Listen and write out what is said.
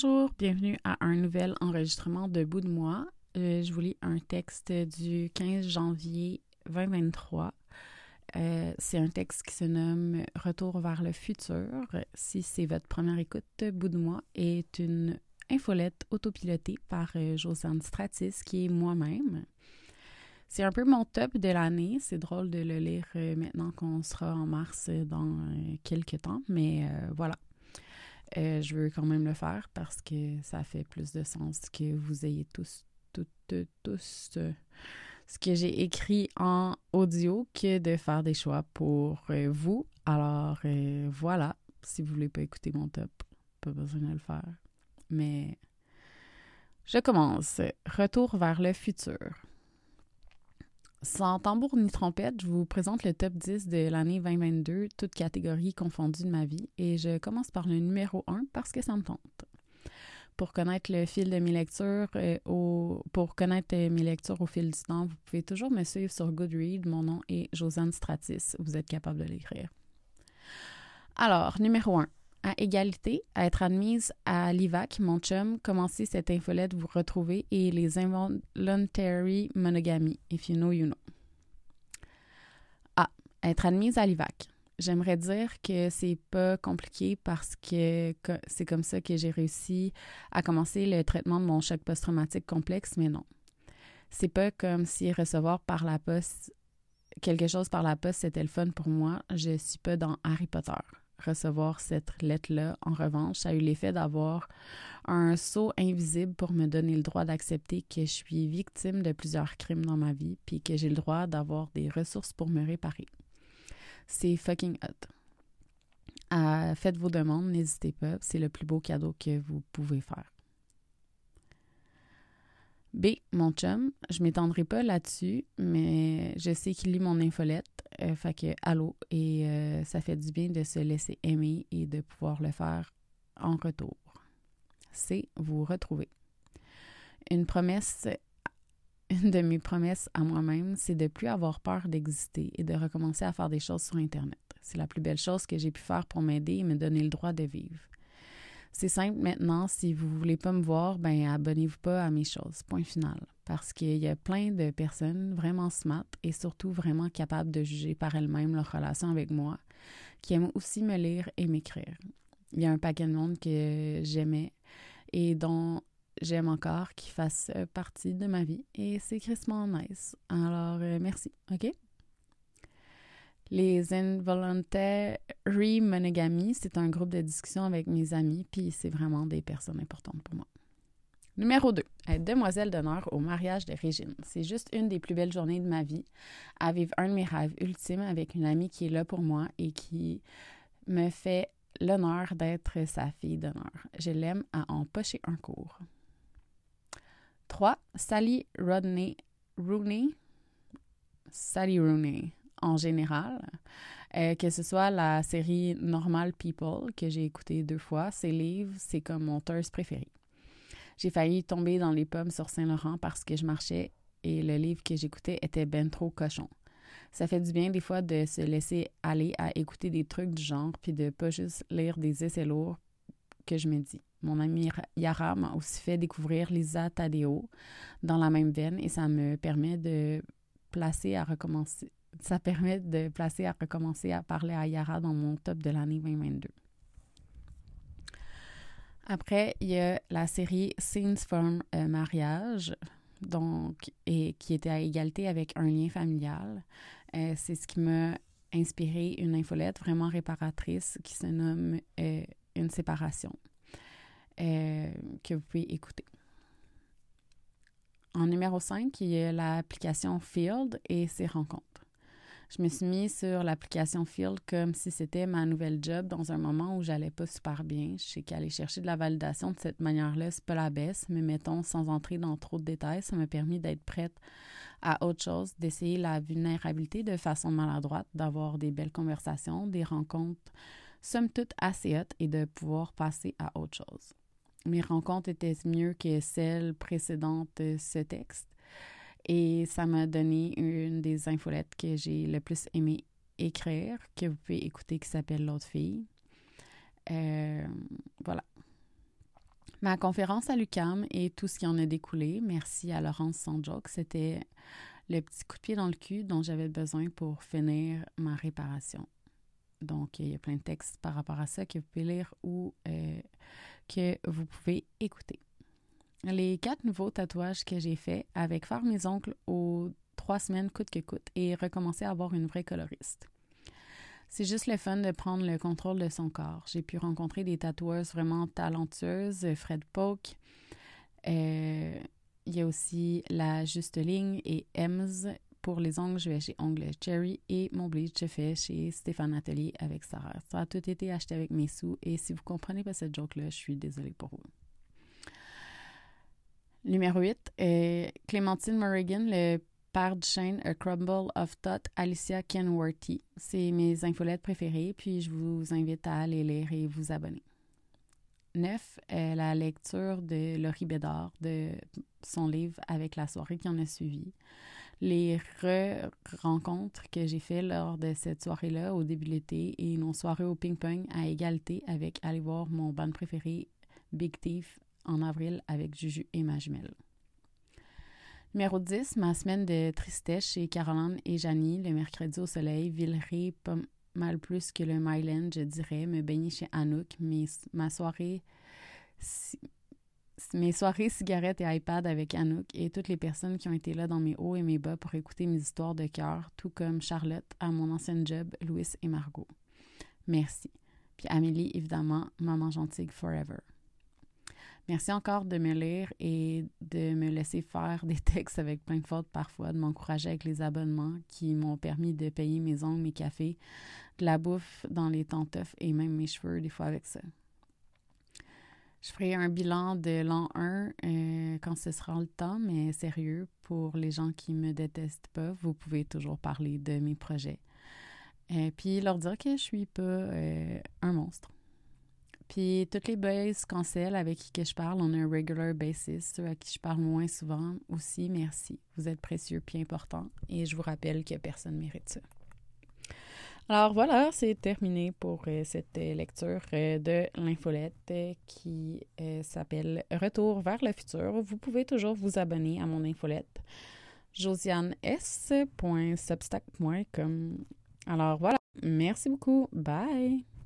Bonjour, bienvenue à un nouvel enregistrement de Bout de moi. Euh, je vous lis un texte du 15 janvier 2023. Euh, c'est un texte qui se nomme Retour vers le futur. Si c'est votre première écoute, Bout de moi est une infolette autopilotée par euh, Josiane Stratis, qui est moi-même. C'est un peu mon top de l'année. C'est drôle de le lire maintenant qu'on sera en mars dans quelques temps, mais voilà. Je veux quand même le faire parce que ça fait plus de sens que vous ayez tous, toutes, tous ce que j'ai écrit en audio que de faire des choix pour vous. Alors voilà, si vous voulez pas écouter mon top, pas besoin de le faire. Mais je commence. Retour vers le futur. Sans tambour ni trompette, je vous présente le top 10 de l'année 2022, toutes catégories confondues de ma vie, et je commence par le numéro 1 parce que ça me tente. Pour connaître le fil de mes lectures, euh, au, pour connaître mes lectures au fil du temps, vous pouvez toujours me suivre sur Goodread. Mon nom est Josiane Stratis. Vous êtes capable de l'écrire. Alors, numéro 1 à égalité, à être admise à l'IVAC, mon chum, commencez cette infolette, vous retrouvez, et les involuntary monogamy, if you know, you know. A. Être admise à l'IVAC. J'aimerais dire que c'est pas compliqué parce que c'est comme ça que j'ai réussi à commencer le traitement de mon choc post-traumatique complexe, mais non. C'est pas comme si recevoir par la poste quelque chose par la poste c'était le fun pour moi. Je suis pas dans Harry Potter recevoir cette lettre-là. En revanche, ça a eu l'effet d'avoir un saut invisible pour me donner le droit d'accepter que je suis victime de plusieurs crimes dans ma vie, puis que j'ai le droit d'avoir des ressources pour me réparer. C'est fucking hot. Euh, faites vos demandes, n'hésitez pas. C'est le plus beau cadeau que vous pouvez faire. B, mon chum, je m'étendrai pas là-dessus, mais je sais qu'il lit mon infolette, euh, fait que allô, et euh, ça fait du bien de se laisser aimer et de pouvoir le faire en retour. C, vous retrouver. Une promesse, une de mes promesses à moi-même, c'est de plus avoir peur d'exister et de recommencer à faire des choses sur Internet. C'est la plus belle chose que j'ai pu faire pour m'aider et me donner le droit de vivre. C'est simple maintenant, si vous voulez pas me voir, ben abonnez-vous pas à mes choses. Point final. Parce qu'il y a plein de personnes vraiment smart et surtout vraiment capables de juger par elles-mêmes leur relation avec moi, qui aiment aussi me lire et m'écrire. Il y a un paquet de monde que j'aimais et dont j'aime encore qui fasse partie de ma vie et c'est Christmas nice. Alors, euh, merci, OK? Les Involuntary Monogamy, c'est un groupe de discussion avec mes amis, puis c'est vraiment des personnes importantes pour moi. Numéro 2, être demoiselle d'honneur au mariage de Régine. C'est juste une des plus belles journées de ma vie, à vivre un de mes rêves ultimes avec une amie qui est là pour moi et qui me fait l'honneur d'être sa fille d'honneur. Je l'aime à en pocher un cours. 3. Sally Rodney Rooney. Sally Rooney en général. Euh, que ce soit la série Normal People que j'ai écoutée deux fois, ses livres, c'est comme mon thirst préféré. J'ai failli tomber dans les pommes sur Saint-Laurent parce que je marchais et le livre que j'écoutais était ben trop cochon. Ça fait du bien des fois de se laisser aller à écouter des trucs du genre puis de pas juste lire des essais lourds que je me dis. Mon amie Yara m'a aussi fait découvrir Lisa Tadeo dans la même veine et ça me permet de placer à recommencer ça permet de placer à recommencer à parler à Yara dans mon top de l'année 2022. Après, il y a la série Scenes from Mariage, donc, et qui était à égalité avec un lien familial. Euh, c'est ce qui m'a inspiré une infolette vraiment réparatrice qui se nomme euh, Une séparation, euh, que vous pouvez écouter. En numéro 5, il y a l'application Field et ses rencontres. Je me suis mise sur l'application Field comme si c'était ma nouvelle job dans un moment où j'allais pas super bien. Je sais qu'aller chercher de la validation de cette manière-là, c'est pas la baisse, mais mettons, sans entrer dans trop de détails, ça m'a permis d'être prête à autre chose, d'essayer la vulnérabilité de façon maladroite, d'avoir des belles conversations, des rencontres, somme toute assez hautes et de pouvoir passer à autre chose. Mes rencontres étaient mieux que celles précédentes de ce texte. Et ça m'a donné une des infolettes que j'ai le plus aimé écrire, que vous pouvez écouter, qui s'appelle L'autre fille. Euh, voilà. Ma conférence à l'UCAM et tout ce qui en a découlé, merci à Laurence Sandjoke, c'était le petit coup de pied dans le cul dont j'avais besoin pour finir ma réparation. Donc, il y a plein de textes par rapport à ça que vous pouvez lire ou euh, que vous pouvez écouter. Les quatre nouveaux tatouages que j'ai faits avec faire mes ongles aux trois semaines coûte que coûte et recommencer à avoir une vraie coloriste. C'est juste le fun de prendre le contrôle de son corps. J'ai pu rencontrer des tatoueuses vraiment talentueuses, Fred Polk. Euh, il y a aussi la Juste Ligne et Ems. Pour les ongles, je vais chez Ongles Cherry et mon bleach, je fais chez Stéphane Atelier avec Sarah. Ça a tout été acheté avec mes sous et si vous comprenez pas cette joke-là, je suis désolée pour vous. Numéro 8, euh, Clémentine Morrigan, le père du chêne A Crumble of Thought, Alicia Kenworthy. C'est mes infolettes préférées, puis je vous invite à les lire et vous abonner. 9, euh, la lecture de Laurie Bédard, de son livre avec la soirée qui en a suivi. Les rencontres que j'ai faites lors de cette soirée-là au début de l'été et nos soirées au ping-pong à égalité avec aller voir mon band préféré Big Thief en avril avec Juju et ma jumelle. Numéro 10, ma semaine de tristesse chez Caroline et Janie, le mercredi au soleil, Villeray, pas mal plus que le Myland, je dirais, me baigner chez Anouk, ma soirée, mes soirées cigarettes et iPad avec Anouk et toutes les personnes qui ont été là dans mes hauts et mes bas pour écouter mes histoires de cœur, tout comme Charlotte à mon ancienne job, Louis et Margot. Merci. Puis Amélie, évidemment, maman gentille forever. Merci encore de me lire et de me laisser faire des textes avec plein de fautes parfois, de m'encourager avec les abonnements qui m'ont permis de payer mes ongles, mes cafés, de la bouffe dans les temps et même mes cheveux des fois avec ça. Je ferai un bilan de l'an 1 euh, quand ce sera le temps, mais sérieux, pour les gens qui me détestent pas, vous pouvez toujours parler de mes projets. Et euh, puis leur dire que je suis pas euh, un monstre. Toutes les boys cancel avec qui je parle, on a un regular basis. Ceux à qui je parle moins souvent aussi, merci. Vous êtes précieux puis important. Et je vous rappelle que personne ne mérite ça. Alors voilà, c'est terminé pour euh, cette euh, lecture euh, de l'infolette qui s'appelle Retour vers le futur. Vous pouvez toujours vous abonner à mon infolette josianes.substack.com. Alors voilà, merci beaucoup. Bye!